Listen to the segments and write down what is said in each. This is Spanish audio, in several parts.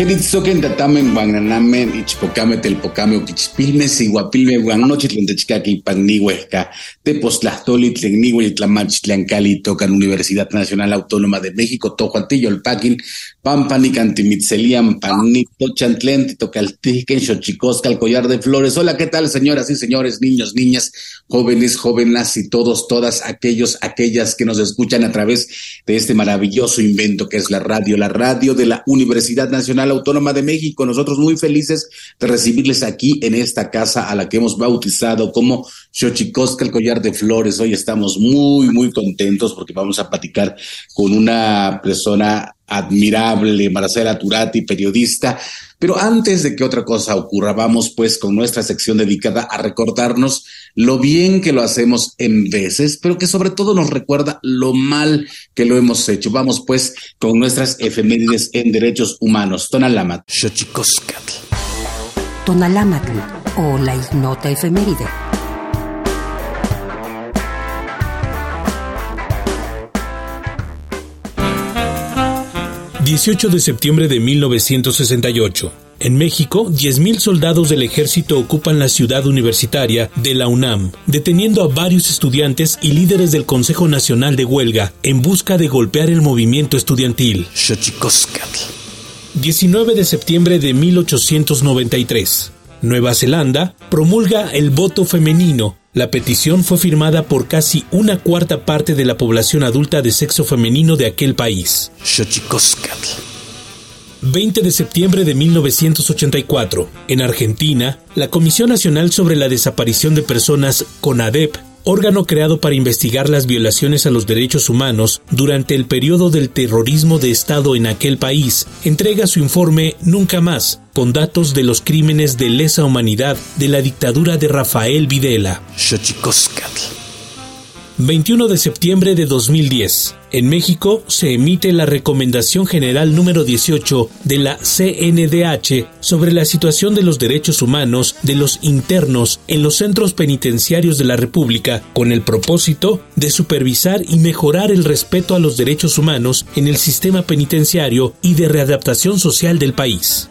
Kenitzoken tatamen guananamen ichpocame telpocame oquichpilme siguapilme guanochitlen techcaqui pannihuesca tepoztlastoli tlenniwe itlamachitlancali tocan Universidad Nacional Autónoma de México tojuantillo el paquin pampani cantimitzelian panito chantlen titocaltiquen xochicosca el collar de flores. Hola qué tal señoras y señores niños niñas jóvenes jóvenes y todos todas aquellos aquellas que nos escuchan a través de este maravilloso invento que es la radio la radio de la Universidad Nacional Autónoma de México. Nosotros muy felices de recibirles aquí en esta casa a la que hemos bautizado como Xochicosca, el collar de flores. Hoy estamos muy, muy contentos porque vamos a platicar con una persona admirable, Marcela Turati, periodista. Pero antes de que otra cosa ocurra, vamos pues con nuestra sección dedicada a recordarnos lo bien que lo hacemos en veces, pero que sobre todo nos recuerda lo mal que lo hemos hecho. Vamos pues con nuestras efemérides en derechos humanos. Tonalamat. Tonalamatl o la ignota efeméride 18 de septiembre de 1968. En México, 10.000 soldados del ejército ocupan la ciudad universitaria de la UNAM, deteniendo a varios estudiantes y líderes del Consejo Nacional de Huelga en busca de golpear el movimiento estudiantil. 19 de septiembre de 1893. Nueva Zelanda promulga el voto femenino la petición fue firmada por casi una cuarta parte de la población adulta de sexo femenino de aquel país. 20 de septiembre de 1984. En Argentina, la Comisión Nacional sobre la Desaparición de Personas, CONADEP, órgano creado para investigar las violaciones a los derechos humanos durante el periodo del terrorismo de Estado en aquel país, entrega su informe Nunca más, con datos de los crímenes de lesa humanidad de la dictadura de Rafael Videla. 21 de septiembre de 2010. En México se emite la Recomendación General número 18 de la CNDH sobre la situación de los derechos humanos de los internos en los centros penitenciarios de la República con el propósito de supervisar y mejorar el respeto a los derechos humanos en el sistema penitenciario y de readaptación social del país.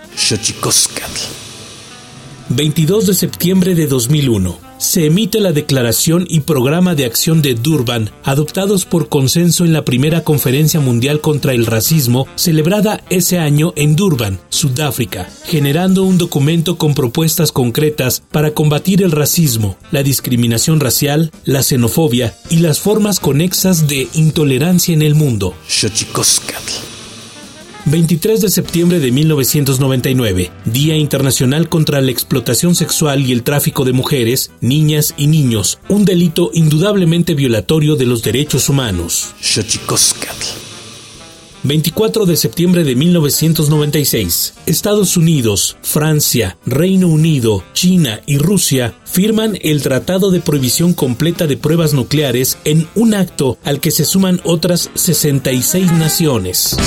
22 de septiembre de 2001 se emite la Declaración y Programa de Acción de Durban, adoptados por consenso en la primera Conferencia Mundial contra el Racismo, celebrada ese año en Durban, Sudáfrica, generando un documento con propuestas concretas para combatir el racismo, la discriminación racial, la xenofobia y las formas conexas de intolerancia en el mundo. 23 de septiembre de 1999, Día Internacional contra la Explotación Sexual y el Tráfico de Mujeres, Niñas y Niños, un delito indudablemente violatorio de los derechos humanos. 24 de septiembre de 1996, Estados Unidos, Francia, Reino Unido, China y Rusia firman el Tratado de Prohibición Completa de Pruebas Nucleares en un acto al que se suman otras 66 naciones.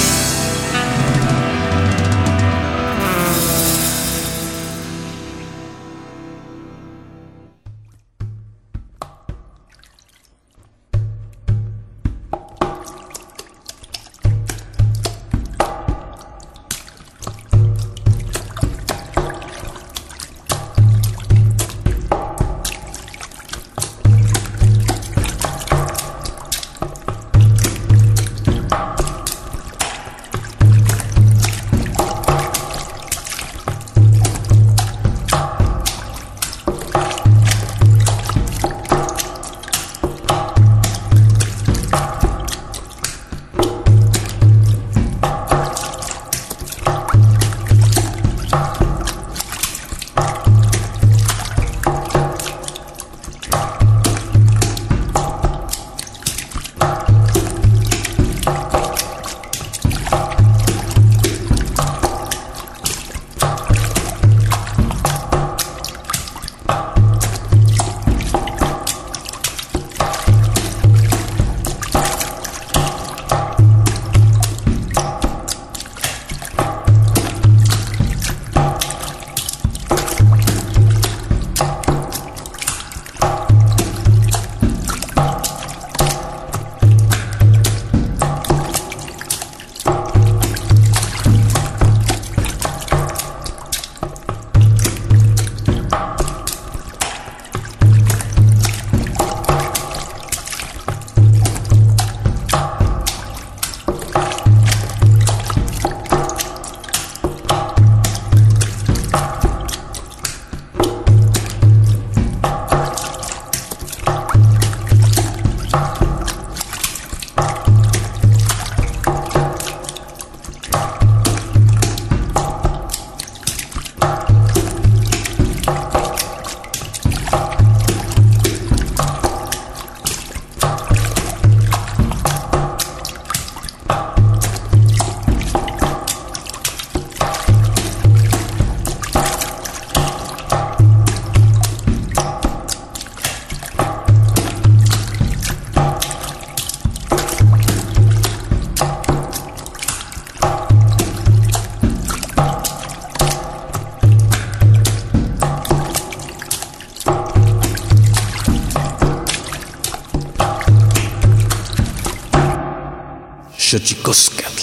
Xochicoscatl.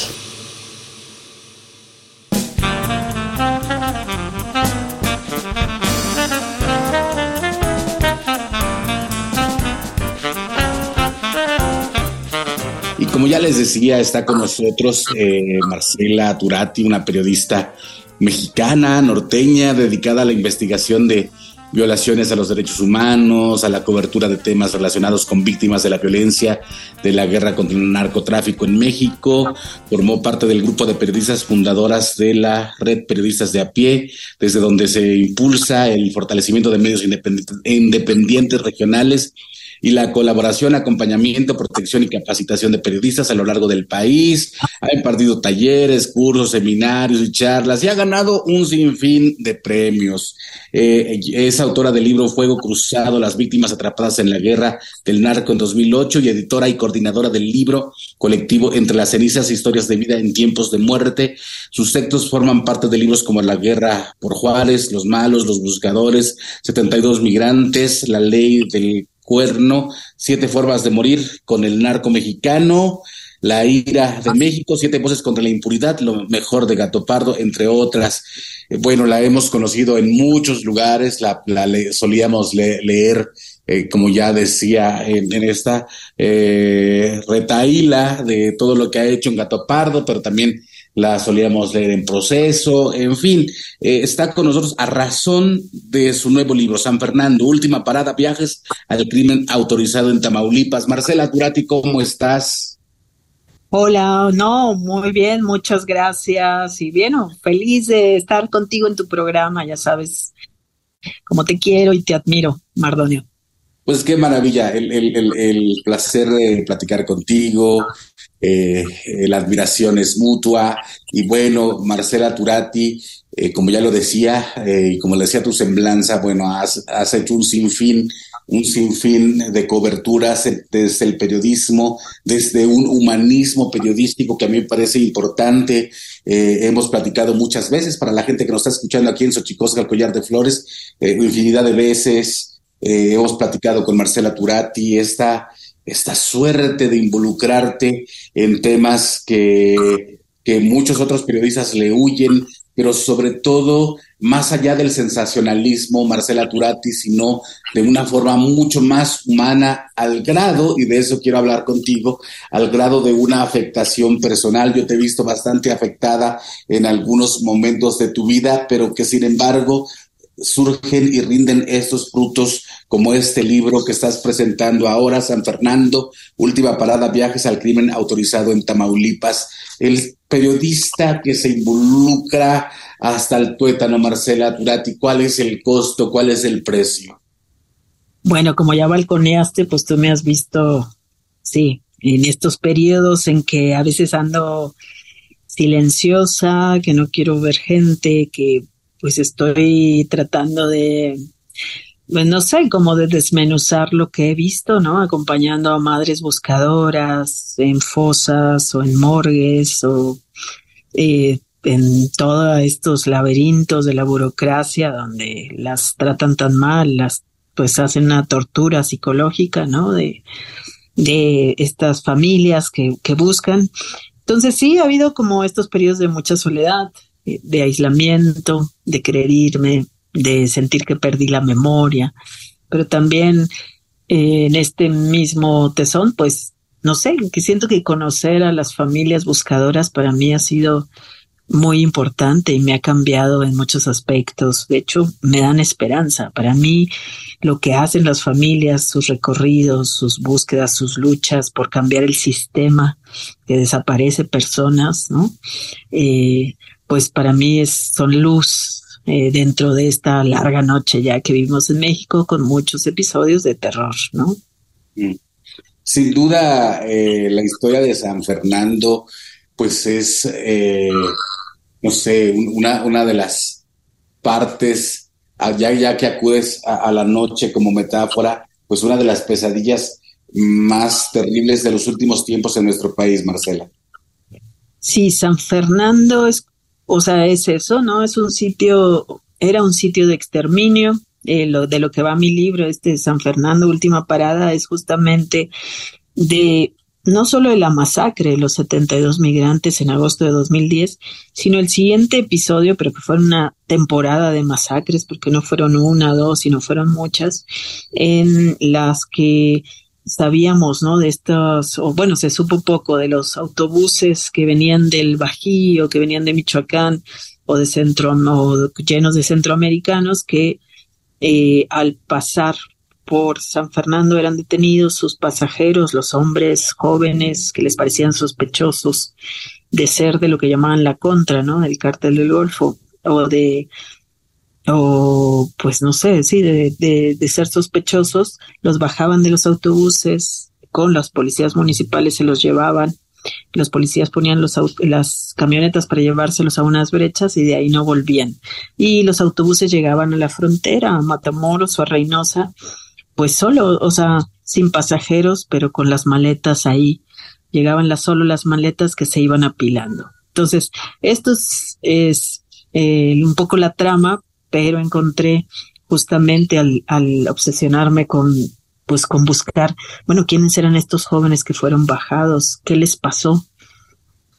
Y como ya les decía, está con nosotros eh, Marcela Turati, una periodista mexicana, norteña, dedicada a la investigación de violaciones a los derechos humanos, a la cobertura de temas relacionados con víctimas de la violencia de la guerra contra el narcotráfico en México. Formó parte del grupo de periodistas fundadoras de la red Periodistas de a pie, desde donde se impulsa el fortalecimiento de medios independientes regionales y la colaboración, acompañamiento, protección y capacitación de periodistas a lo largo del país. Ha impartido talleres, cursos, seminarios y charlas y ha ganado un sinfín de premios. Eh, es autora del libro Fuego Cruzado, las víctimas atrapadas en la guerra del narco en 2008 y editora y coordinadora del libro colectivo Entre las cenizas, historias de vida en tiempos de muerte. Sus textos forman parte de libros como La guerra por Juárez, Los malos, Los buscadores, 72 migrantes, La ley del Cuerno, Siete formas de morir con el narco mexicano, La ira de México, Siete voces contra la impunidad, Lo mejor de Gato Pardo, entre otras. Eh, bueno, la hemos conocido en muchos lugares, la, solíamos leer. Eh, como ya decía en, esta eh, retaíla de todo lo que ha hecho en Gato Pardo, pero también la solíamos leer en proceso, en fin, eh, está con nosotros a razón de su nuevo libro, San Fernando, Última Parada, Viajes al Crimen Autorizado en Tamaulipas. Marcela Turati, ¿cómo estás? Hola, no, muy bien, muchas gracias y bien, feliz de estar contigo en tu programa, ya sabes, como te quiero y te admiro, Mardonio. Pues qué maravilla, el, el, el placer de platicar contigo, eh, la admiración es mutua. Y bueno, Marcela Turati, eh, como ya lo decía, eh, y como le decía tu semblanza, bueno, has, has, hecho un sinfín, un sinfín de coberturas desde el periodismo, desde un humanismo periodístico que a mí me parece importante. hemos platicado muchas veces para la gente que nos está escuchando aquí en Xochicosca, el Collar de Flores, infinidad de veces. hemos platicado con Marcela Turati, esta esta suerte de involucrarte en temas que, que muchos otros periodistas le huyen, pero sobre todo, más allá del sensacionalismo, Marcela Turati, sino de una forma mucho más humana, al grado, y de eso quiero hablar contigo, al grado de una afectación personal. Yo te he visto bastante afectada en algunos momentos de tu vida, pero que sin embargo surgen y rinden estos frutos como este libro que estás presentando ahora, San Fernando, Última Parada, Viajes al Crimen Autorizado en Tamaulipas. El periodista que se involucra hasta el tuétano, Marcela Turati, ¿cuál es el costo, cuál es el precio? Bueno, como ya balconeaste, pues tú me has visto, sí, en estos periodos en que a veces ando silenciosa, que no quiero ver gente, que pues estoy tratando de, pues no sé, como de desmenuzar lo que he visto, ¿no? Acompañando a madres buscadoras en fosas o en morgues o eh, en todos estos laberintos de la burocracia donde las tratan tan mal, las pues hacen una tortura psicológica, ¿no? De, de estas familias que, que buscan. Entonces sí, ha habido como estos periodos de mucha soledad, de aislamiento, de querer irme, de sentir que perdí la memoria, pero también eh, en este mismo tesón, pues, no sé, que siento que conocer a las familias buscadoras para mí ha sido muy importante y me ha cambiado en muchos aspectos. De hecho, me dan esperanza. Para mí, lo que hacen las familias, sus recorridos, sus búsquedas, sus luchas por cambiar el sistema que desaparece personas, ¿no? Eh, pues para mí es, son luz eh, dentro de esta larga noche ya que vivimos en México con muchos episodios de terror, ¿no? Mm. Sin duda, eh, la historia de San Fernando, pues es, eh, no sé, una, una de las partes, ya, ya que acudes a la noche como metáfora, pues una de las pesadillas más terribles de los últimos tiempos en nuestro país, Marcela. Sí, San Fernando es o sea, es eso, ¿no? Es un sitio, era un sitio de exterminio. Eh, lo, de lo que va mi libro, este San Fernando, Última Parada, es justamente de no solo de la masacre de los 72 migrantes en agosto de 2010, sino el siguiente episodio, pero que fue una temporada de masacres, porque no fueron una, dos, sino fueron muchas, en las que sabíamos, ¿no? De estos, o bueno, se supo poco de los autobuses que venían del Bajío, que venían de Michoacán o de centro, o llenos de centroamericanos que eh, al pasar por San Fernando eran detenidos sus pasajeros, los hombres jóvenes que les parecían sospechosos de ser de lo que llamaban la contra, ¿no? Del cártel del Golfo o de o pues no sé, sí, de, de, de, ser sospechosos, los bajaban de los autobuses, con las policías municipales se los llevaban, los policías ponían los, las camionetas para llevárselos a unas brechas y de ahí no volvían. Y los autobuses llegaban a la frontera, a Matamoros o a Reynosa, pues solo, o sea, sin pasajeros, pero con las maletas ahí. Llegaban las, solo las maletas que se iban apilando. Entonces, esto es, eh, un poco la trama, pero encontré justamente al, al obsesionarme con, pues con buscar, bueno, quiénes eran estos jóvenes que fueron bajados, qué les pasó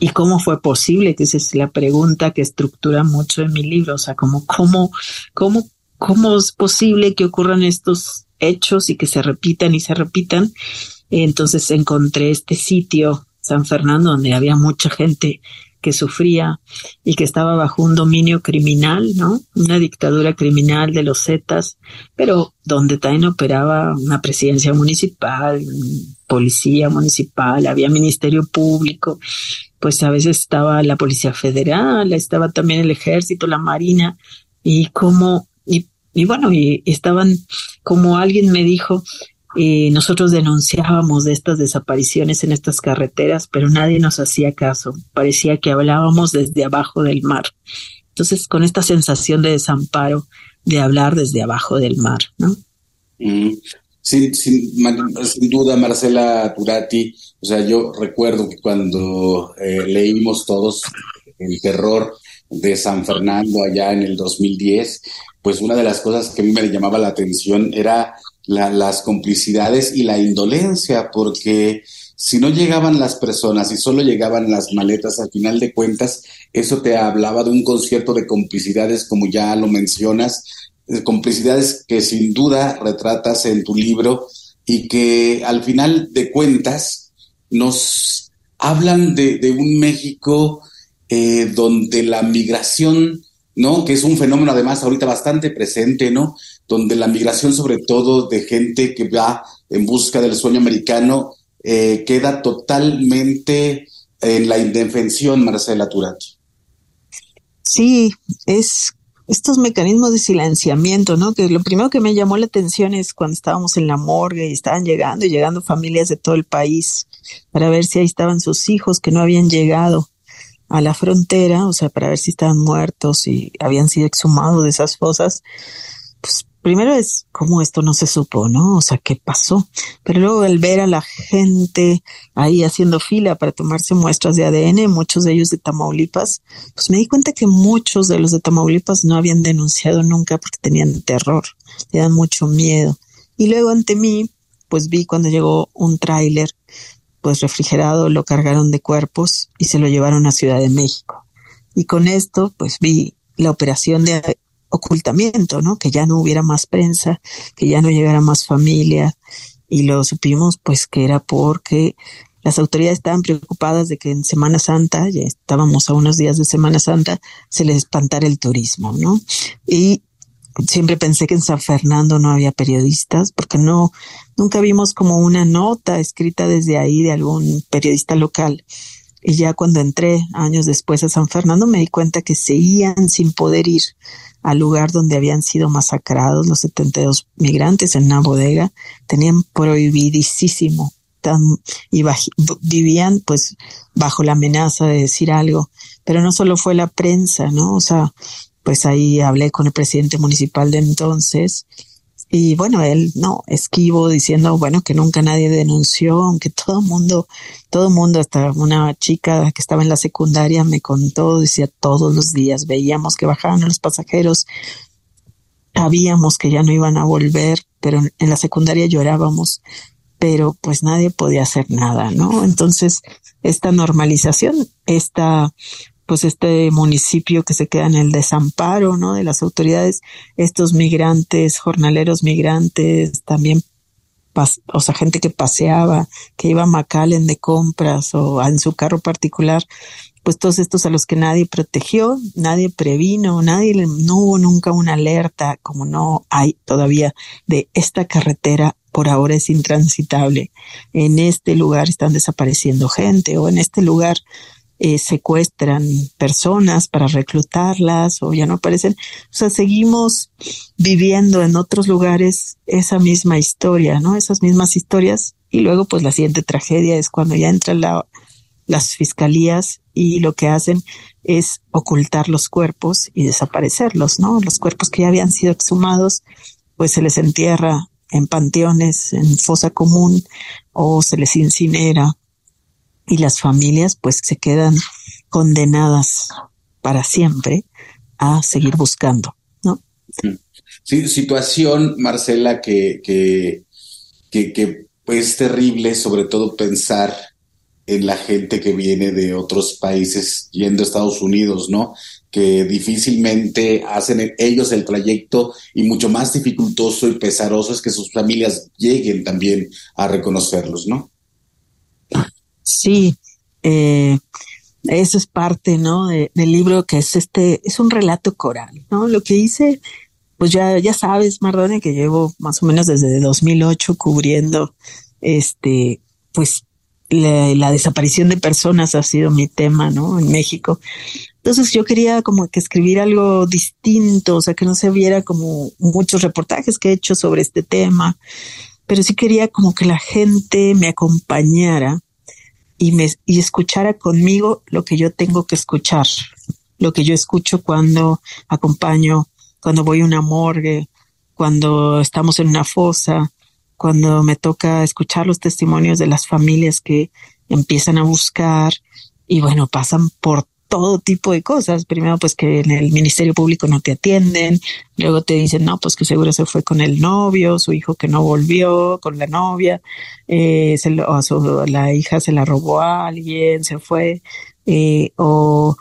y cómo fue posible, que esa es la pregunta que estructura mucho en mi libro, o sea, como cómo, cómo, cómo es posible que ocurran estos hechos y que se repitan y se repitan. Entonces encontré este sitio, San Fernando, donde había mucha gente que sufría y que estaba bajo un dominio criminal, ¿no? Una dictadura criminal de los Zetas, pero donde también operaba una presidencia municipal, policía municipal, había ministerio público, pues a veces estaba la policía federal, estaba también el ejército, la marina, y como, y y bueno, y estaban, como alguien me dijo, eh, nosotros denunciábamos de estas desapariciones en estas carreteras, pero nadie nos hacía caso. Parecía que hablábamos desde abajo del mar. Entonces, con esta sensación de desamparo, de hablar desde abajo del mar, ¿no? Mm. Sin, duda, Marcela Turati, o sea, yo recuerdo que cuando eh, leímos todos el terror de San Fernando allá en el 2010, pues una de las cosas que a mí me llamaba la atención era las complicidades y la indolencia, porque si no llegaban las personas y solo llegaban las maletas, al final de cuentas, eso te hablaba de un concierto de complicidades, como ya lo mencionas, complicidades que sin duda retratas en tu libro y que al final de cuentas nos hablan de, de un México eh, donde la migración, ¿no? Que es un fenómeno además ahorita bastante presente, ¿no? Donde la migración sobre todo de gente que va en busca del sueño americano eh, queda totalmente en la indefensión, Marcela Turati. Sí, es estos mecanismos de silenciamiento, ¿no? Que lo primero que me llamó la atención es cuando estábamos en la morgue y estaban llegando y llegando familias de todo el país para ver si ahí estaban sus hijos que no habían llegado a la frontera, o sea, para ver si estaban muertos y habían sido exhumados de esas fosas, primero es cómo esto no se supo, ¿no? O sea, qué pasó. Pero luego el ver a la gente ahí haciendo fila para tomarse muestras de ADN, muchos de ellos de Tamaulipas, pues me di cuenta que muchos de los de Tamaulipas no habían denunciado nunca porque tenían terror, tenían mucho miedo. Y luego ante mí, pues vi cuando llegó un tráiler pues refrigerado lo cargaron de cuerpos y se lo llevaron a Ciudad de México. Y con esto, pues vi la operación de ocultamiento, ¿no? Que ya no hubiera más prensa, que ya no llegara más familia. Y lo supimos, pues, que era porque las autoridades estaban preocupadas de que en Semana Santa, ya estábamos a unos días de Semana Santa, se les espantara el turismo, ¿no? Y siempre pensé que en San Fernando no había periodistas, porque no, nunca vimos como una nota escrita desde ahí de algún periodista local. Y ya cuando entré años después a San Fernando me di cuenta que seguían sin poder ir al lugar donde habían sido masacrados los 72 migrantes en una bodega. Tenían prohibidísimo tan, y vivían pues bajo la amenaza de decir algo. Pero no solo fue la prensa, ¿no? O sea, pues ahí hablé con el presidente municipal de entonces y bueno, él no, esquivo diciendo, bueno, que nunca nadie denunció, aunque todo mundo, todo mundo, hasta una chica que estaba en la secundaria me contó, decía todos los días, veíamos que bajaban los pasajeros, sabíamos que ya no iban a volver, pero en la secundaria llorábamos pero pues nadie podía hacer nada, ¿no? Entonces, esta normalización, esta pues este municipio que se queda en el desamparo, ¿no? De las autoridades, estos migrantes, jornaleros migrantes, también, o sea, gente que paseaba, que iba a Macallen de compras o en su carro particular, pues todos estos a los que nadie protegió, nadie previno, nadie, no hubo nunca una alerta, como no hay todavía, de esta carretera por ahora es intransitable. En este lugar están desapareciendo gente o en este lugar eh, secuestran personas para reclutarlas o ya no aparecen. O sea, seguimos viviendo en otros lugares esa misma historia, ¿no? Esas mismas historias. Y luego, pues la siguiente tragedia es cuando ya entran las fiscalías y lo que hacen es ocultar los cuerpos y desaparecerlos, ¿no? Los cuerpos que ya habían sido exhumados, pues se les entierra en panteones, en fosa común, o se les incinera, y las familias pues se quedan condenadas para siempre a seguir buscando, ¿no? Sí, situación, Marcela, que, que, que, que es terrible, sobre todo pensar en la gente que viene de otros países yendo a Estados Unidos, ¿no? Que difícilmente hacen ellos el trayecto y mucho más dificultoso y pesaroso es que sus familias lleguen también a reconocerlos, ¿no? Sí, eh, eso es parte, ¿no? del libro que es este, es un relato coral, ¿no? Lo que hice, pues ya, ya sabes, Mardone, que llevo más o menos desde 2008 cubriendo, este, pues la, desaparición de personas ha sido mi tema, ¿no? En México. Entonces yo quería como que escribir algo distinto, o sea, que no se viera como muchos reportajes que he hecho sobre este tema, pero sí quería como que la gente me acompañara y me y escuchara conmigo lo que yo tengo que escuchar, lo que yo escucho cuando acompaño, cuando voy a una morgue, cuando estamos en una fosa, cuando me toca escuchar los testimonios de las familias que empiezan a buscar. Y bueno, pasan por todo tipo de cosas. Primero, pues que en el Ministerio Público no te atienden. Luego te dicen, no, pues que seguro se fue con el novio, su hijo que no volvió, con la novia, eh, se lo, o la hija se la robó a alguien, se fue eh, o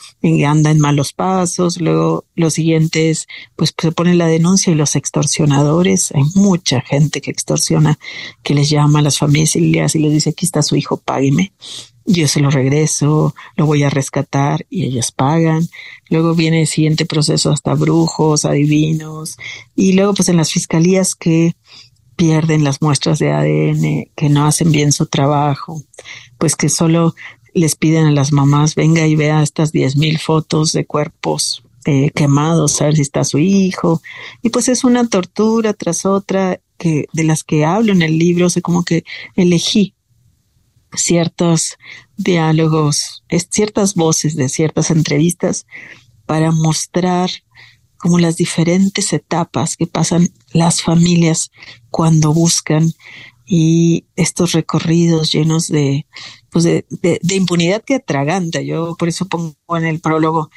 anda en malos pasos. Luego lo siguiente es, pues se pone la denuncia y los extorsionadores, hay mucha gente que extorsiona, que les llama a las familias y les dice, aquí está su hijo, págueme. Yo se lo regreso, lo voy a rescatar y ellos pagan. Luego viene el siguiente proceso hasta brujos, adivinos. Y luego pues en las fiscalías que pierden las muestras de ADN, que no hacen bien su trabajo, pues que solo les piden a las mamás, venga y vea estas diez mil fotos de cuerpos eh, quemados, a ver si está su hijo. Y pues es una tortura tras otra que de las que hablo en el libro, o como que elegí ciertos diálogos, ciertas voces de ciertas entrevistas para mostrar como las diferentes etapas que pasan las familias cuando buscan y estos recorridos llenos de, pues de, de, impunidad que atraganta. Yo por eso pongo en el prólogo,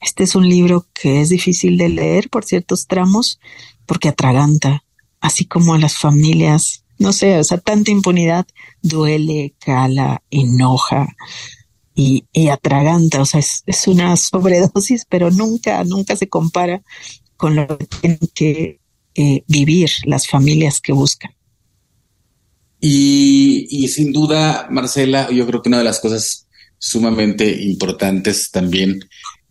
este es un libro que es difícil de leer por ciertos tramos, porque atraganta, así como a las familias, no sé, o sea, tanta impunidad duele, cala, enoja y, y atraganta, o sea, es, es una sobredosis, pero nunca, nunca se compara con lo que tienen que eh, vivir las familias que buscan. Y, sin duda, Marcela, yo creo que una de las cosas sumamente importantes también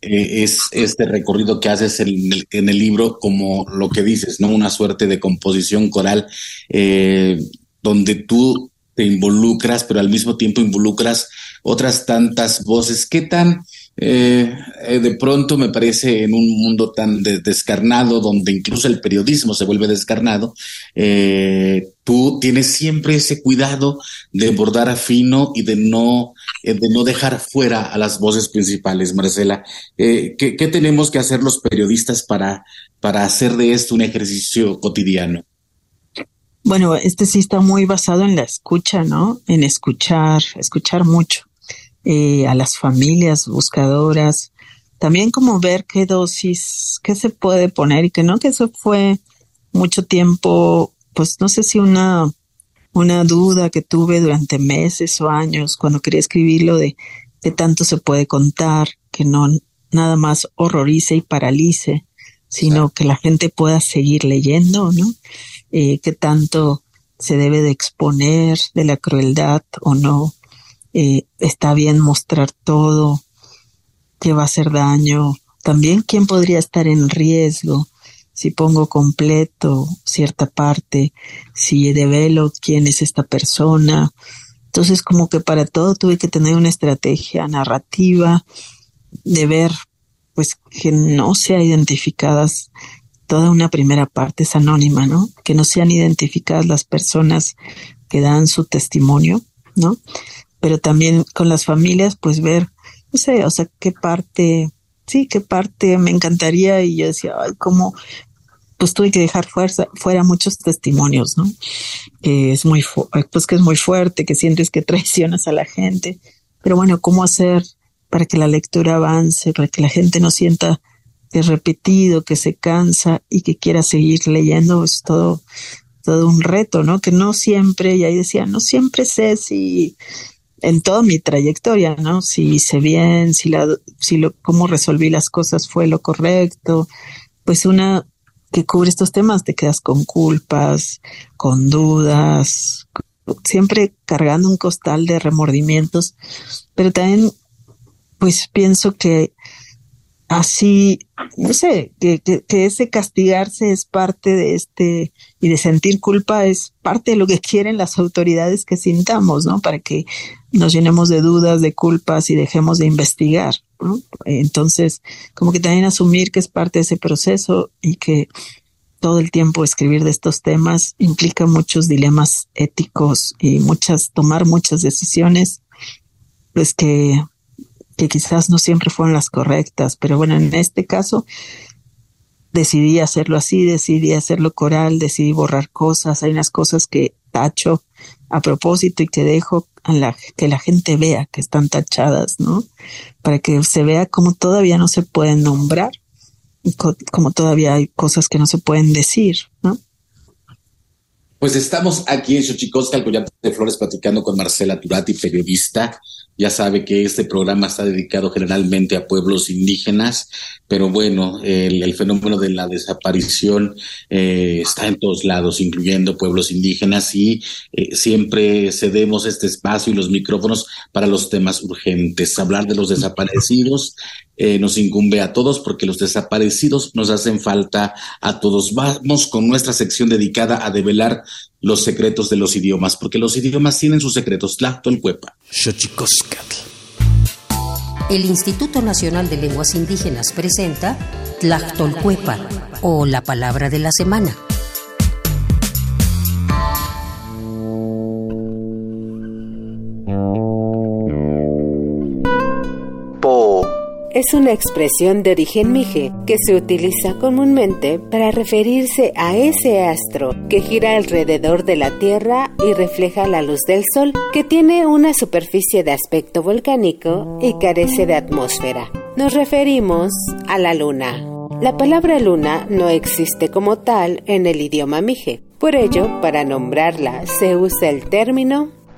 eh, es este recorrido que haces en el, en el, libro, como lo que dices, ¿no? Una suerte de composición coral, eh, donde tú te involucras, pero al mismo tiempo involucras otras tantas voces. ¿Qué tan eh, eh, de pronto me parece en un mundo tan descarnado, donde incluso el periodismo se vuelve descarnado, eh, tú tienes siempre ese cuidado de bordar a fino y de no, de no dejar fuera a las voces principales, Marcela. ¿qué, ¿qué, tenemos que hacer los periodistas para, para hacer de esto un ejercicio cotidiano? Bueno, este sí está muy basado en la escucha, ¿no? En escuchar, escuchar mucho eh, a las familias buscadoras, también como ver qué dosis, qué se puede poner y que no, que eso fue mucho tiempo, pues no sé si una una duda que tuve durante meses o años cuando quería escribirlo de, de tanto se puede contar, que no nada más horrorice y paralice, sino que la gente pueda seguir leyendo, ¿no? Eh, que tanto se debe de exponer de la crueldad o no. Eh, está bien mostrar todo, que va a hacer daño. También quién podría estar en riesgo si pongo completo cierta parte, si develo quién es esta persona. Entonces como que para todo tuve que tener una estrategia narrativa de ver pues que no sean identificadas toda una primera parte es anónima, ¿no? Que no sean identificadas las personas que dan su testimonio, ¿no? Pero también con las familias, pues ver, no sé, o sea, qué parte, sí, qué parte me encantaría y yo decía, ay, cómo, pues tuve que dejar fuerza, fuera muchos testimonios, ¿no? Que es muy, pues que es muy fuerte, que sientes que traicionas a la gente, pero bueno, ¿cómo hacer para que la lectura avance, para que la gente no sienta que es repetido, que se cansa y que quiera seguir leyendo, es todo, todo un reto, ¿no? Que no siempre, y ahí decía, no siempre sé si en toda mi trayectoria, ¿no? Si hice bien, si la, si lo, cómo resolví las cosas fue lo correcto. Pues una que cubre estos temas te quedas con culpas, con dudas, siempre cargando un costal de remordimientos, pero también pues pienso que así, no sé, que, que, ese castigarse es parte de este, y de sentir culpa es parte de lo que quieren las autoridades que sintamos, ¿no? Para que nos llenemos de dudas, de culpas y dejemos de investigar. Entonces, como que también asumir que es parte de ese proceso y que todo el tiempo escribir de estos temas implica muchos dilemas éticos y muchas, tomar muchas decisiones, pues que que quizás no siempre fueron las correctas, pero bueno, en este caso decidí hacerlo así, decidí hacerlo coral, decidí borrar cosas, hay unas cosas que tacho a propósito y que dejo a la, que la gente vea que están tachadas, ¿no? Para que se vea como todavía no se pueden nombrar y como todavía hay cosas que no se pueden decir, ¿no? Pues estamos aquí en Xochicosca, el Collante de Flores, platicando con Marcela Turati, periodista, ya sabe que este programa está dedicado generalmente a pueblos indígenas, pero bueno, el, fenómeno de la desaparición eh, está en todos lados, incluyendo pueblos indígenas, y eh, siempre cedemos este espacio y los micrófonos para los temas urgentes. Hablar de los desaparecidos eh, nos incumbe a todos porque los desaparecidos nos hacen falta a todos. Vamos con nuestra sección dedicada a develar los secretos de los idiomas, porque los idiomas tienen sus secretos. Tlactolcuepa. El Instituto Nacional de Lenguas Indígenas presenta Tlactolcuepa o la palabra de la semana. Es una expresión de origen mije que se utiliza comúnmente para referirse a ese astro que gira alrededor de la Tierra y refleja la luz del Sol, que tiene una superficie de aspecto volcánico y carece de atmósfera. Nos referimos a la Luna. La palabra luna no existe como tal en el idioma mije. Por ello, para nombrarla se usa el término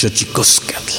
Xochicoscatl.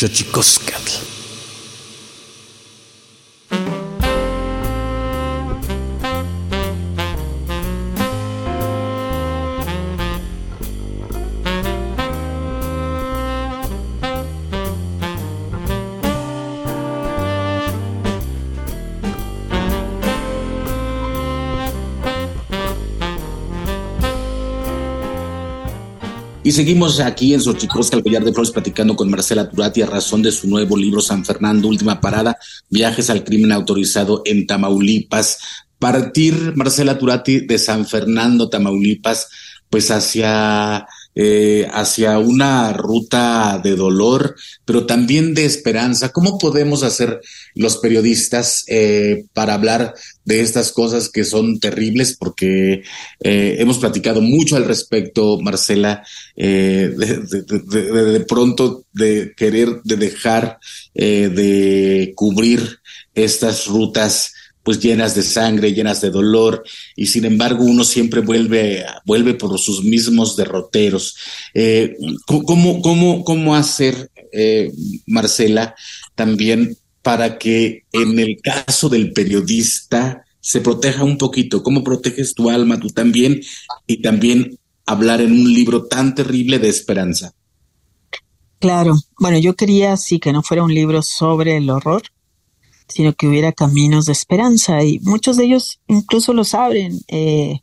Xochicoscatl. Y seguimos aquí en Xochicosca, el collar de flores, platicando con Marcela Turati a razón de su nuevo libro San Fernando, Última Parada, Viajes al Crimen Autorizado en Tamaulipas. Partir, Marcela Turati, de San Fernando, Tamaulipas, pues hacia eh, hacia una ruta de dolor, pero también de esperanza. ¿Cómo podemos hacer los periodistas eh, para hablar de estas cosas que son terribles? Porque eh, hemos platicado mucho al respecto, Marcela, de, de, pronto de querer, de dejar de cubrir estas rutas pues llenas de sangre, llenas de dolor, y sin embargo uno siempre vuelve, vuelve por sus mismos derroteros. Eh, ¿cómo, cómo, ¿Cómo hacer, eh, Marcela, también para que en el caso del periodista se proteja un poquito? ¿Cómo proteges tu alma tú también? Y también hablar en un libro tan terrible de esperanza. Claro, bueno, yo quería sí que no fuera un libro sobre el horror, sino que hubiera caminos de esperanza y muchos de ellos incluso los abren eh,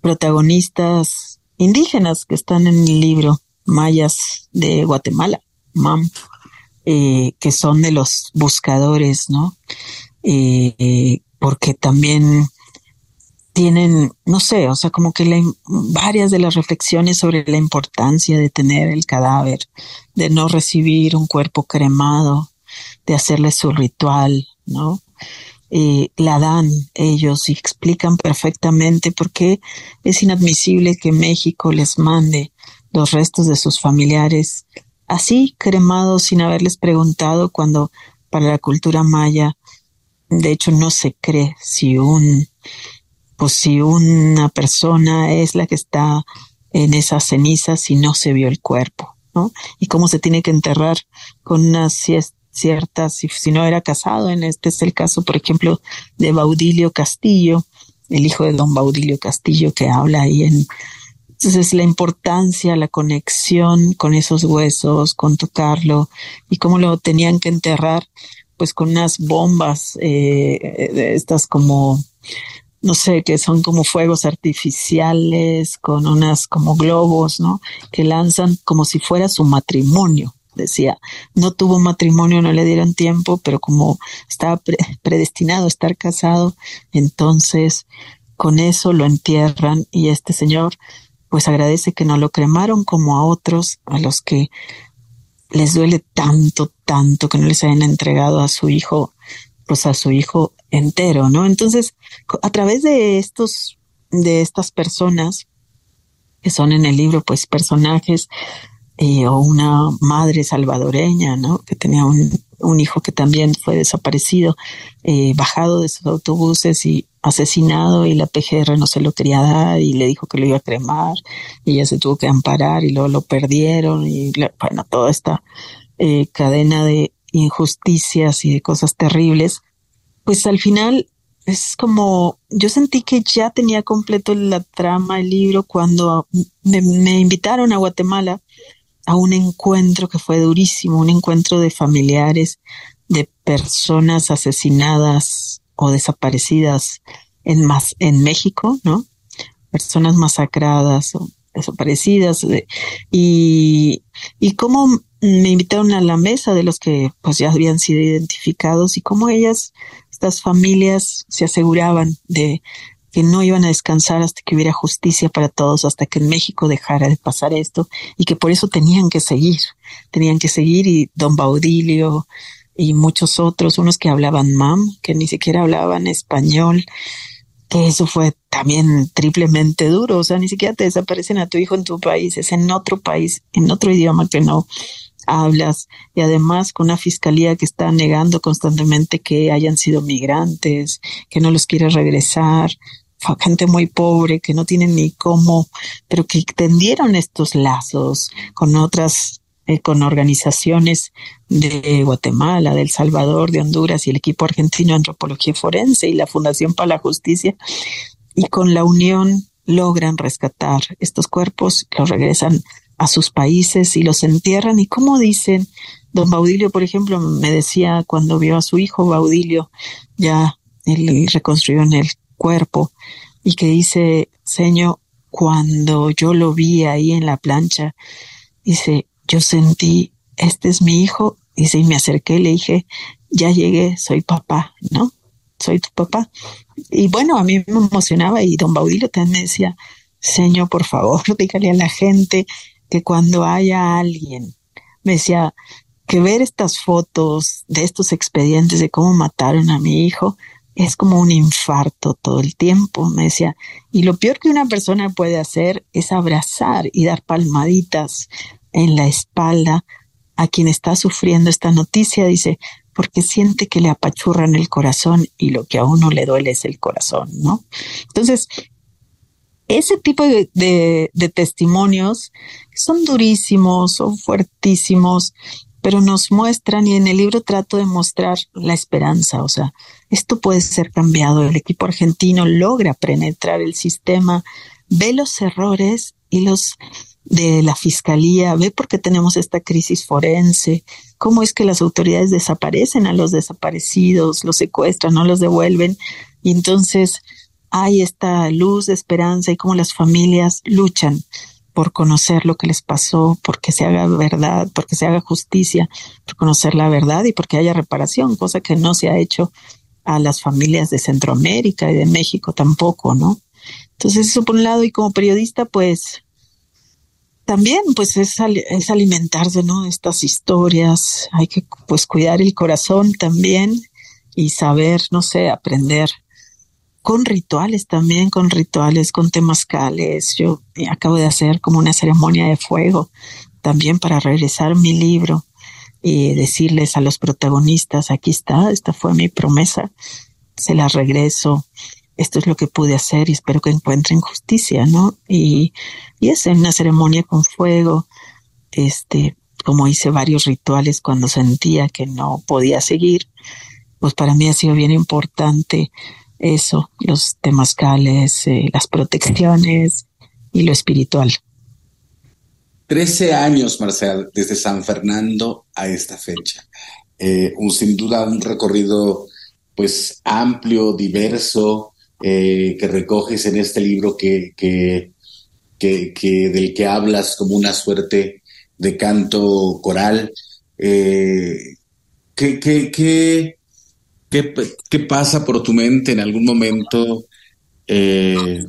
protagonistas indígenas que están en el libro, mayas de Guatemala, MAM, eh, que son de los buscadores, ¿no? Eh, porque también tienen, no sé, o sea, como que varias de las reflexiones sobre la importancia de tener el cadáver, de no recibir un cuerpo cremado, de hacerle su ritual, ¿no? Eh, la dan ellos y explican perfectamente por qué es inadmisible que México les mande los restos de sus familiares así cremados sin haberles preguntado cuando para la cultura maya de hecho no se cree si un pues si una persona es la que está en esas cenizas si no se vio el cuerpo, ¿no? Y cómo se tiene que enterrar con una siesta ciertas, si, si no era casado, en este es el caso, por ejemplo, de Baudilio Castillo, el hijo de don Baudilio Castillo que habla ahí en... Entonces la importancia, la conexión con esos huesos, con tocarlo y cómo lo tenían que enterrar, pues con unas bombas, eh, estas como, no sé, que son como fuegos artificiales, con unas como globos, ¿no? Que lanzan como si fuera su matrimonio decía, no tuvo matrimonio, no le dieron tiempo, pero como estaba predestinado a estar casado, entonces con eso lo entierran y este señor pues agradece que no lo cremaron como a otros, a los que les duele tanto, tanto que no les hayan entregado a su hijo, pues a su hijo entero, ¿no? Entonces, a través de estos, de estas personas, que son en el libro, pues personajes o una madre salvadoreña, ¿no? Que tenía un, un hijo que también fue desaparecido, eh, bajado de sus autobuses y asesinado y la PGR no se lo quería dar y le dijo que lo iba a cremar y ella se tuvo que amparar y luego lo perdieron y bueno, toda esta eh, cadena de injusticias y de cosas terribles, pues al final es como, yo sentí que ya tenía completo la trama, el libro, cuando me, me invitaron a Guatemala a un encuentro que fue durísimo, un encuentro de familiares de personas asesinadas o desaparecidas en, más, en México, ¿no? Personas masacradas o desaparecidas y, y cómo me invitaron a la mesa de los que pues ya habían sido identificados y cómo ellas, estas familias se aseguraban de que no iban a descansar hasta que hubiera justicia para todos, hasta que en México dejara de pasar esto y que por eso tenían que seguir, tenían que seguir y don Baudilio y muchos otros, unos que hablaban mam, que ni siquiera hablaban español, que eso fue también triplemente duro, o sea, ni siquiera te desaparecen a tu hijo en tu país, es en otro país, en otro idioma que no hablas y además con una fiscalía que está negando constantemente que hayan sido migrantes, que no los quiere regresar, gente muy pobre que no tienen ni cómo, pero que tendieron estos lazos con otras eh, con organizaciones de Guatemala, de El Salvador, de Honduras y el equipo argentino de antropología forense y la Fundación para la Justicia. Y con la unión logran rescatar estos cuerpos, los regresan a sus países y los entierran. Y como dicen, don Baudilio, por ejemplo, me decía cuando vio a su hijo Baudilio, ya él reconstruyó en el cuerpo, y que dice, Señor, cuando yo lo vi ahí en la plancha, dice, yo sentí, este es mi hijo, dice, y me acerqué y le dije, ya llegué, soy papá, ¿no? Soy tu papá. Y bueno, a mí me emocionaba y don Baudilio también me decía, Señor, por favor, dígale a la gente que cuando haya alguien, me decía, que ver estas fotos de estos expedientes de cómo mataron a mi hijo es como un infarto todo el tiempo, me decía. Y lo peor que una persona puede hacer es abrazar y dar palmaditas en la espalda a quien está sufriendo esta noticia, dice, porque siente que le apachurran el corazón y lo que a uno le duele es el corazón, ¿no? Entonces, ese tipo de, testimonios son durísimos, son fuertísimos, pero nos muestran y en el libro trato de mostrar la esperanza, o sea, esto puede ser cambiado. El equipo argentino logra penetrar el sistema, ve los errores y los de la fiscalía, ve por qué tenemos esta crisis forense, cómo es que las autoridades desaparecen a los desaparecidos, los secuestran, no los devuelven. Y entonces hay esta luz de esperanza y cómo las familias luchan por conocer lo que les pasó, porque se haga verdad, porque se haga justicia, por conocer la verdad y porque haya reparación, cosa que no se ha hecho a las familias de Centroamérica y de México tampoco, ¿no? Entonces eso por un lado y como periodista pues también pues es, es alimentarse, ¿no? Estas historias, hay que pues cuidar el corazón también y saber, no sé, aprender con rituales también, con rituales, con temazcales. Yo acabo de hacer como una ceremonia de fuego también para regresar mi libro y decirles a los protagonistas, aquí está, esta fue mi promesa, se la regreso, esto es lo que pude hacer y espero que encuentren justicia, ¿no? Y, y es una ceremonia con fuego, este, como hice varios rituales cuando sentía que no podía seguir, pues para mí ha sido bien importante eso, los temazcales, eh, las protecciones y lo espiritual. Trece años, Marcel, desde San Fernando a esta fecha. Eh, un, sin duda un recorrido pues amplio, diverso, eh, que recoges en este libro que, que, que, del que hablas como una suerte de canto coral. ¿qué, qué, ¿Qué, pasa por tu mente en algún momento? Eh,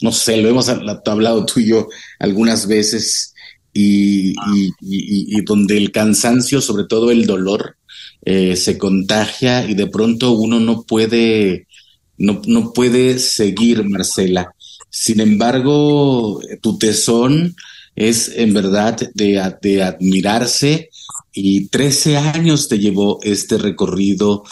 no sé, lo hemos hablado tú y yo algunas veces y, donde el cansancio, sobre todo el dolor, eh, se contagia y de pronto uno no puede, no, no puede seguir, Marcela. Sin embargo, tu tesón es en verdad de, de admirarse y 13 años te llevó este recorrido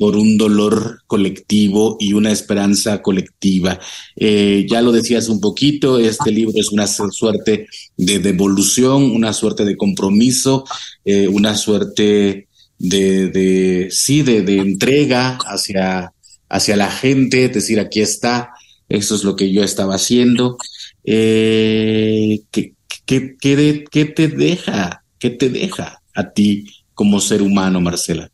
por un dolor colectivo y una esperanza colectiva. Eh, ya lo decías un poquito, este libro es una suerte de devolución, una suerte de compromiso, eh, una suerte de, de sí, de, de, entrega hacia, hacia la gente, decir, aquí está, eso es lo que yo estaba haciendo. Eh, ¿qué, qué, qué, ¿Qué te deja? ¿Qué te deja a ti como ser humano, Marcela?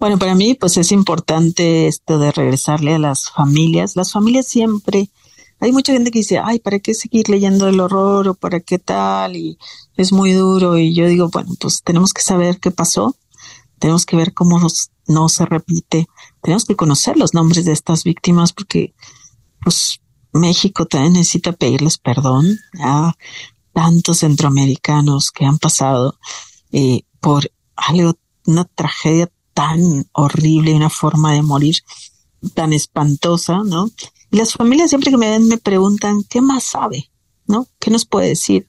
Bueno, para mí pues es importante esto de regresarle a las familias. Las familias siempre, hay mucha gente que dice, ay, ¿para qué seguir leyendo el horror o para qué tal? Y es muy duro. Y yo digo, bueno, pues tenemos que saber qué pasó, tenemos que ver cómo no se repite, tenemos que conocer los nombres de estas víctimas porque pues México también necesita pedirles perdón a tantos centroamericanos que han pasado eh, por algo, una tragedia tan horrible, una forma de morir tan espantosa, ¿no? Y las familias siempre que me ven me preguntan, ¿qué más sabe? ¿No? ¿Qué nos puede decir?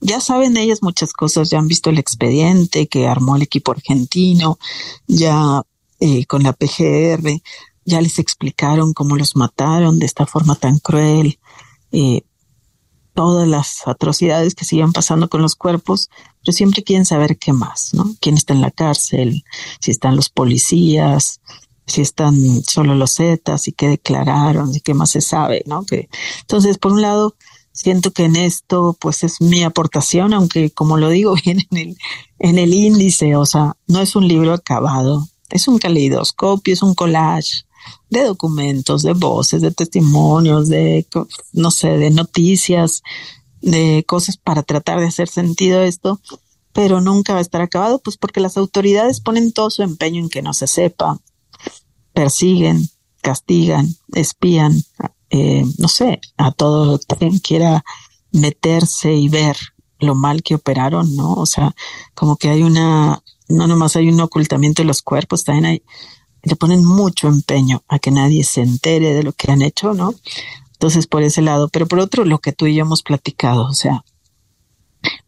Ya saben ellas muchas cosas, ya han visto el expediente que armó el equipo argentino, ya eh, con la PGR, ya les explicaron cómo los mataron de esta forma tan cruel. Eh, todas las atrocidades que siguen pasando con los cuerpos, pero siempre quieren saber qué más, ¿no? ¿Quién está en la cárcel? Si están los policías, si están solo los Zetas y qué declararon y qué más se sabe, ¿no? Que, entonces, por un lado, siento que en esto, pues es mi aportación, aunque como lo digo bien en el, en el índice, o sea, no es un libro acabado, es un caleidoscopio, es un collage de documentos, de voces, de testimonios, de, no sé, de noticias, de cosas para tratar de hacer sentido esto, pero nunca va a estar acabado, pues porque las autoridades ponen todo su empeño en que no se sepa, persiguen, castigan, espían, eh, no sé, a todo quien quiera meterse y ver lo mal que operaron, ¿no? O sea, como que hay una, no nomás hay un ocultamiento de los cuerpos, también hay le ponen mucho empeño a que nadie se entere de lo que han hecho, ¿no? Entonces, por ese lado, pero por otro, lo que tú y yo hemos platicado, o sea,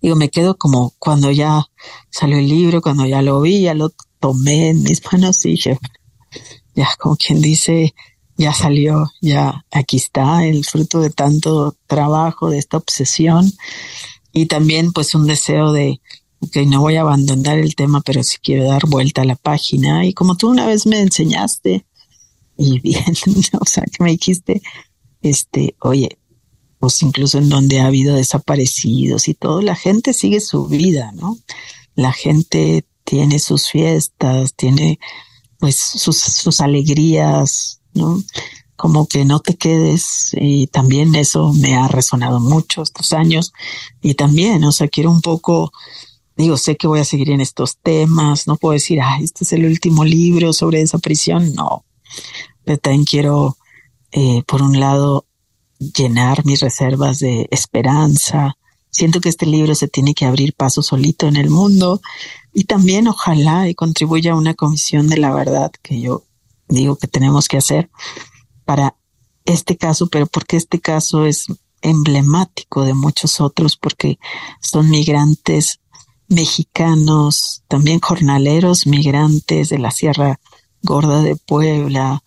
digo, me quedo como cuando ya salió el libro, cuando ya lo vi, ya lo tomé en mis manos y dije, ya como quien dice, ya salió, ya aquí está el fruto de tanto trabajo, de esta obsesión y también pues un deseo de ok, no voy a abandonar el tema, pero si quiero dar vuelta a la página. Y como tú una vez me enseñaste, y bien, o sea, que me dijiste, este, oye, pues incluso en donde ha habido desaparecidos y todo, la gente sigue su vida, ¿no? La gente tiene sus fiestas, tiene pues sus, sus alegrías, ¿no? Como que no te quedes y también eso me ha resonado mucho estos años y también, o sea, quiero un poco digo, sé que voy a seguir en estos temas, no puedo decir, ah, este es el último libro sobre desaparición, no, pero también quiero, eh, por un lado, llenar mis reservas de esperanza. Siento que este libro se tiene que abrir paso solito en el mundo y también ojalá y contribuya a una comisión de la verdad que yo digo que tenemos que hacer para este caso, pero porque este caso es emblemático de muchos otros, porque son migrantes mexicanos, también jornaleros migrantes de la Sierra Gorda de Puebla,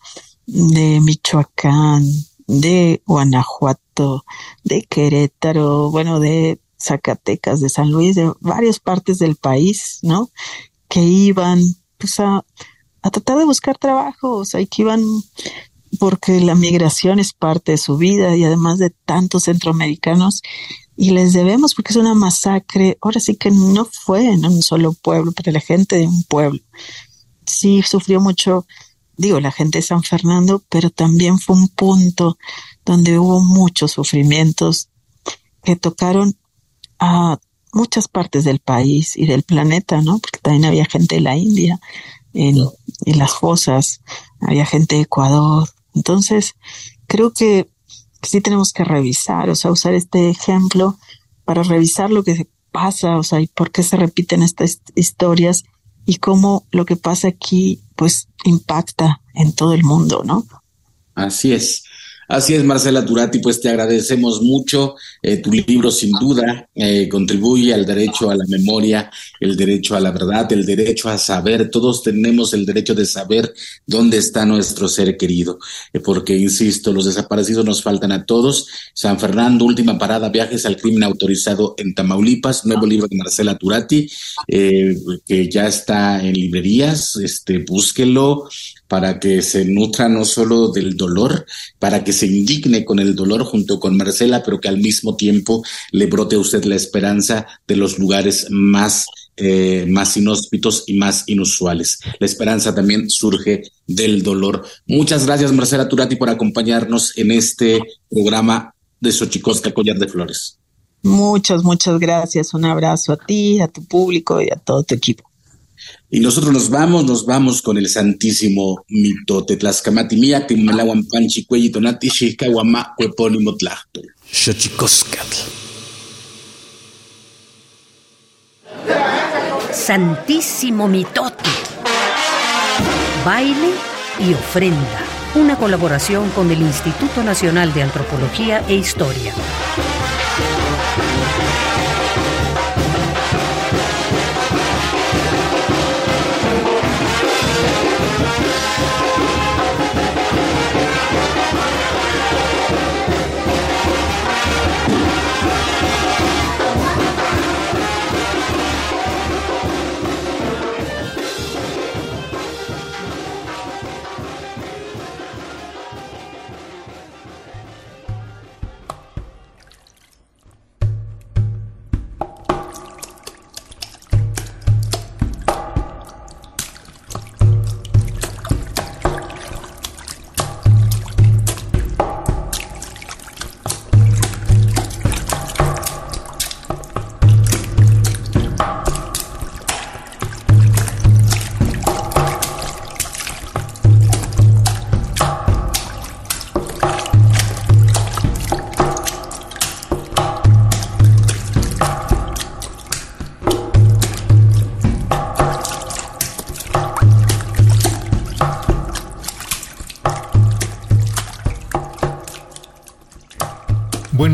de Michoacán, de Guanajuato, de Querétaro, bueno, de Zacatecas, de San Luis, de varias partes del país, ¿no? Que iban pues a, a tratar de buscar trabajo, o sea, que iban porque la migración es parte de su vida y además de tantos centroamericanos y les debemos porque es una masacre. Ahora sí que no fue en un solo pueblo, pero la gente de un pueblo. Sí sufrió mucho, digo, la gente de San Fernando, pero también fue un punto donde hubo muchos sufrimientos que tocaron a muchas partes del país y del planeta, ¿no? Porque también había gente de la India en, en las fosas, había gente de Ecuador. Entonces, creo que sí tenemos que revisar, o sea, usar este ejemplo para revisar lo que pasa, o sea, y por qué se repiten estas historias y cómo lo que pasa aquí, pues, impacta en todo el mundo, ¿no? Así es. Así es, Marcela Turati, pues te agradecemos mucho. Eh, tu libro sin duda eh, contribuye al derecho a la memoria, el derecho a la verdad, el derecho a saber. Todos tenemos el derecho de saber dónde está nuestro ser querido, eh, porque, insisto, los desaparecidos nos faltan a todos. San Fernando, última parada, viajes al crimen autorizado en Tamaulipas, nuevo libro de Marcela Turati, que ya está en librerías, este, búsquelo para que se nutra no solo del dolor, para que se indigne con el dolor junto con Marcela, pero que al mismo tiempo le brote a usted la esperanza de los lugares más, eh, más inhóspitos y más inusuales. La esperanza también surge del dolor. Muchas gracias, Marcela Turati, por acompañarnos en este programa de Xochicosca Collar de Flores. Muchas, muchas gracias. Un abrazo a ti, a tu público y a todo tu equipo. Y nosotros nos vamos, nos vamos con el santísimo mito Mía, que Malawan Panchi Tonati Xicawama Cuepónimo Tlachtol. Santísimo mitote. Baile y ofrenda. Una colaboración con el Instituto Nacional de Antropología e Historia.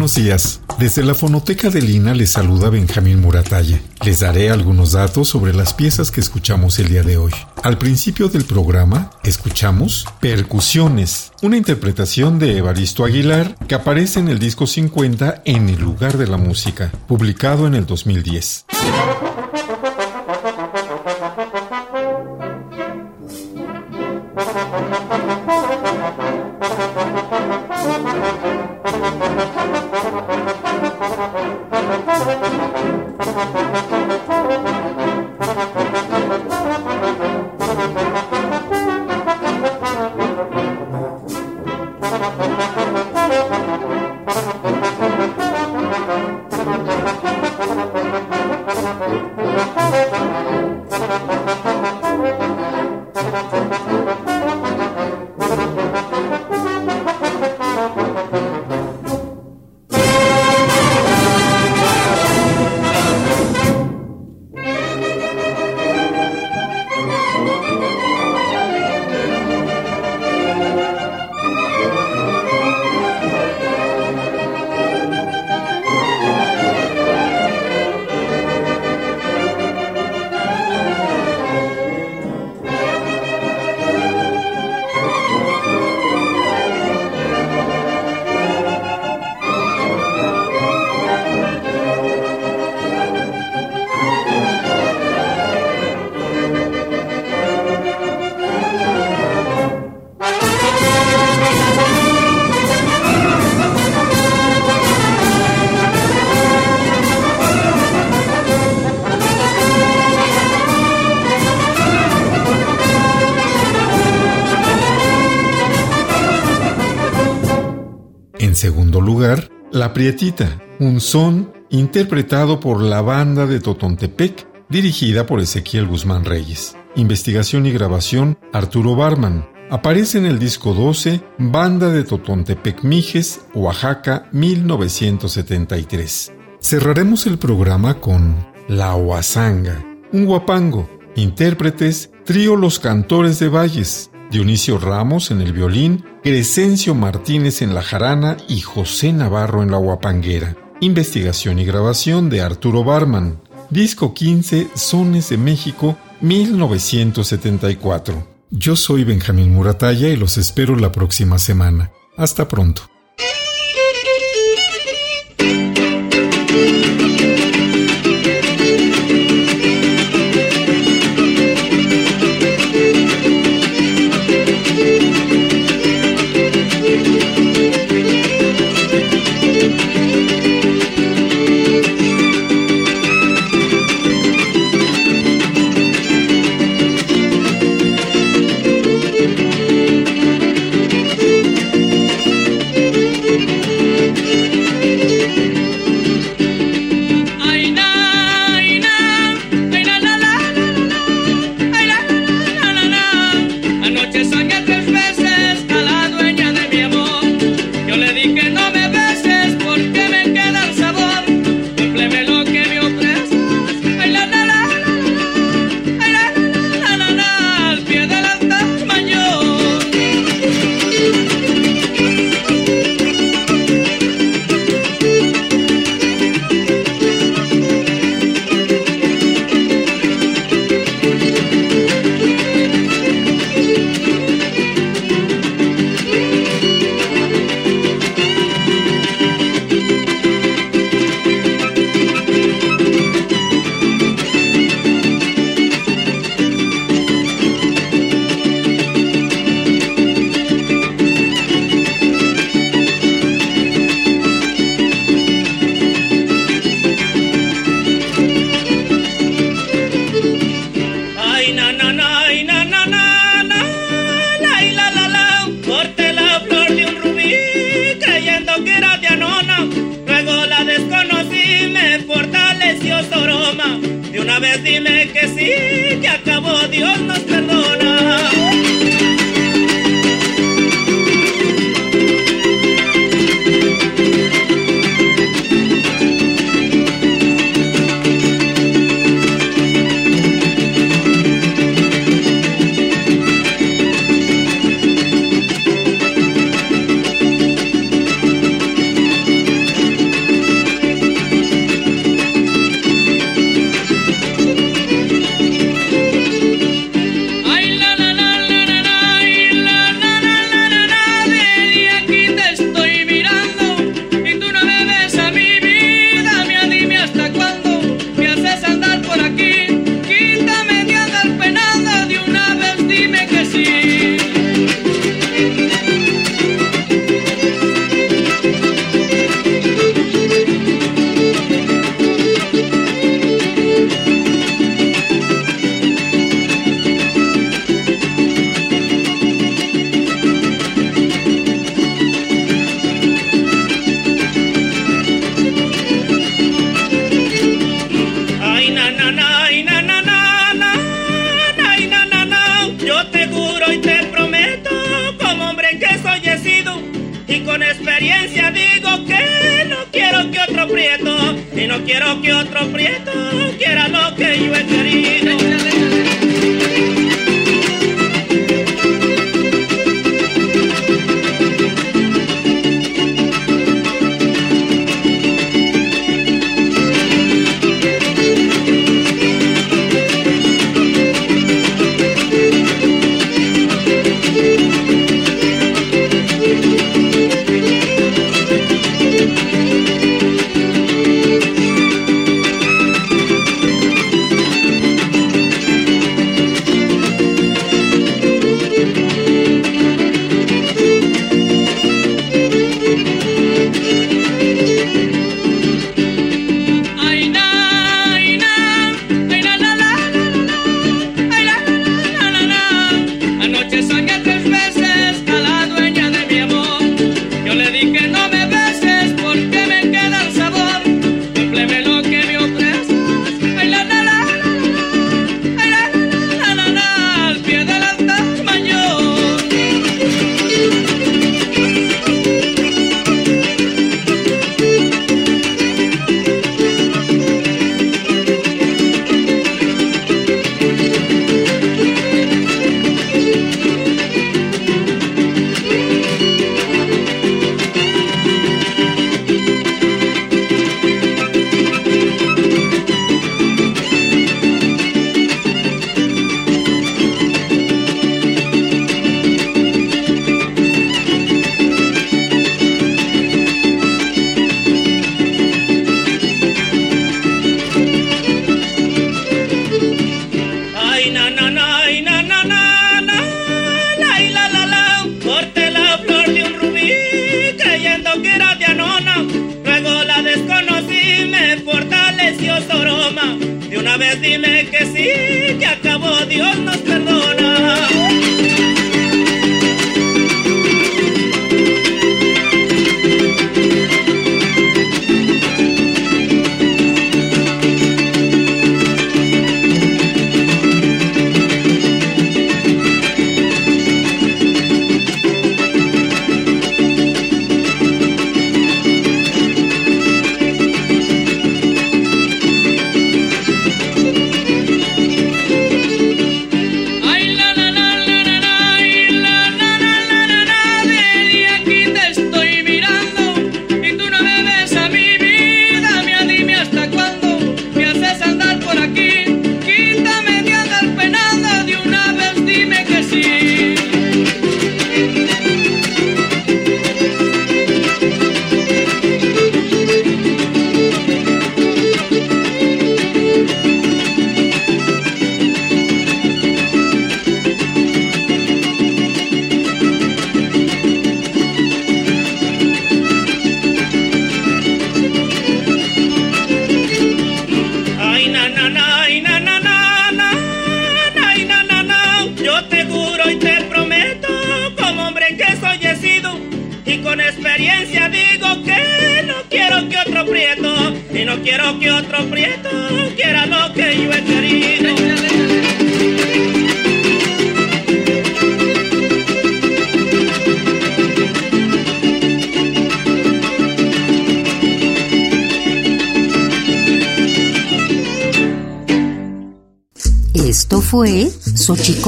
Buenos días. Desde la fonoteca de Lina les saluda Benjamín Muratalla. Les daré algunos datos sobre las piezas que escuchamos el día de hoy. Al principio del programa, escuchamos Percusiones, una interpretación de Evaristo Aguilar que aparece en el disco 50 en el lugar de la música, publicado en el 2010. La Prietita, un son interpretado por la banda de Totontepec, dirigida por Ezequiel Guzmán Reyes. Investigación y grabación, Arturo Barman. Aparece en el disco 12, Banda de Totontepec Mijes, Oaxaca, 1973. Cerraremos el programa con La Huazanga, un guapango, intérpretes, trío Los Cantores de Valles, Dionisio Ramos en el violín, Crescencio Martínez en la jarana y José Navarro en la guapanguera. Investigación y grabación de Arturo Barman. Disco 15, Sones de México, 1974. Yo soy Benjamín Muratalla y los espero la próxima semana. Hasta pronto.